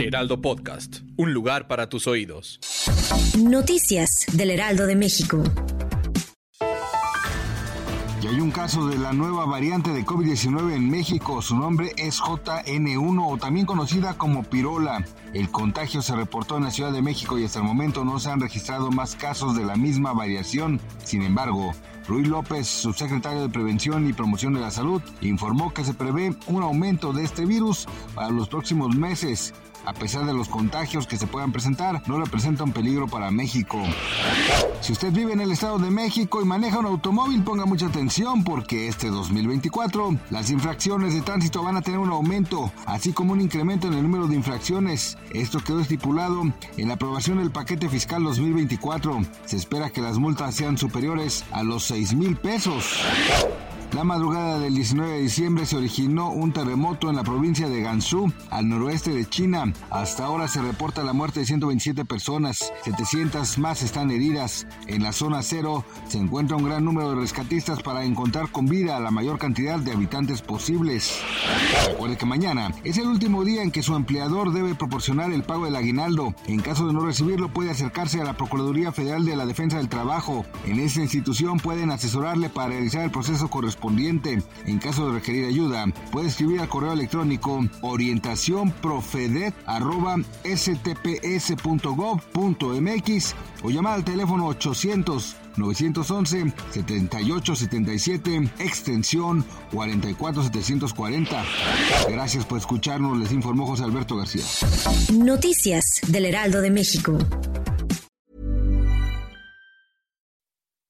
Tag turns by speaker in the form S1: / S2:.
S1: Heraldo Podcast, un lugar para tus oídos.
S2: Noticias del Heraldo de México.
S3: Y hay un caso de la nueva variante de COVID-19 en México. Su nombre es JN1 o también conocida como pirola. El contagio se reportó en la Ciudad de México y hasta el momento no se han registrado más casos de la misma variación. Sin embargo, Ruiz López, subsecretario de Prevención y Promoción de la Salud, informó que se prevé un aumento de este virus para los próximos meses. A pesar de los contagios que se puedan presentar, no representa un peligro para México. Si usted vive en el Estado de México y maneja un automóvil, ponga mucha atención porque este 2024 las infracciones de tránsito van a tener un aumento, así como un incremento en el número de infracciones. Esto quedó estipulado en la aprobación del paquete fiscal 2024. Se espera que las multas sean superiores a los 6 mil pesos. La madrugada del 19 de diciembre se originó un terremoto en la provincia de Gansu, al noroeste de China. Hasta ahora se reporta la muerte de 127 personas, 700 más están heridas. En la zona cero se encuentra un gran número de rescatistas para encontrar con vida a la mayor cantidad de habitantes posibles. Recuerde que mañana es el último día en que su empleador debe proporcionar el pago del aguinaldo. En caso de no recibirlo puede acercarse a la Procuraduría Federal de la Defensa del Trabajo. En esta institución pueden asesorarle para realizar el proceso correspondiente en caso de requerir ayuda, puede escribir al correo electrónico orientaciónprofedet.stps.gov.mx o llamar al teléfono 800 911 7877 extensión 44740. Gracias por escucharnos, les informó José Alberto García.
S2: Noticias del Heraldo de México.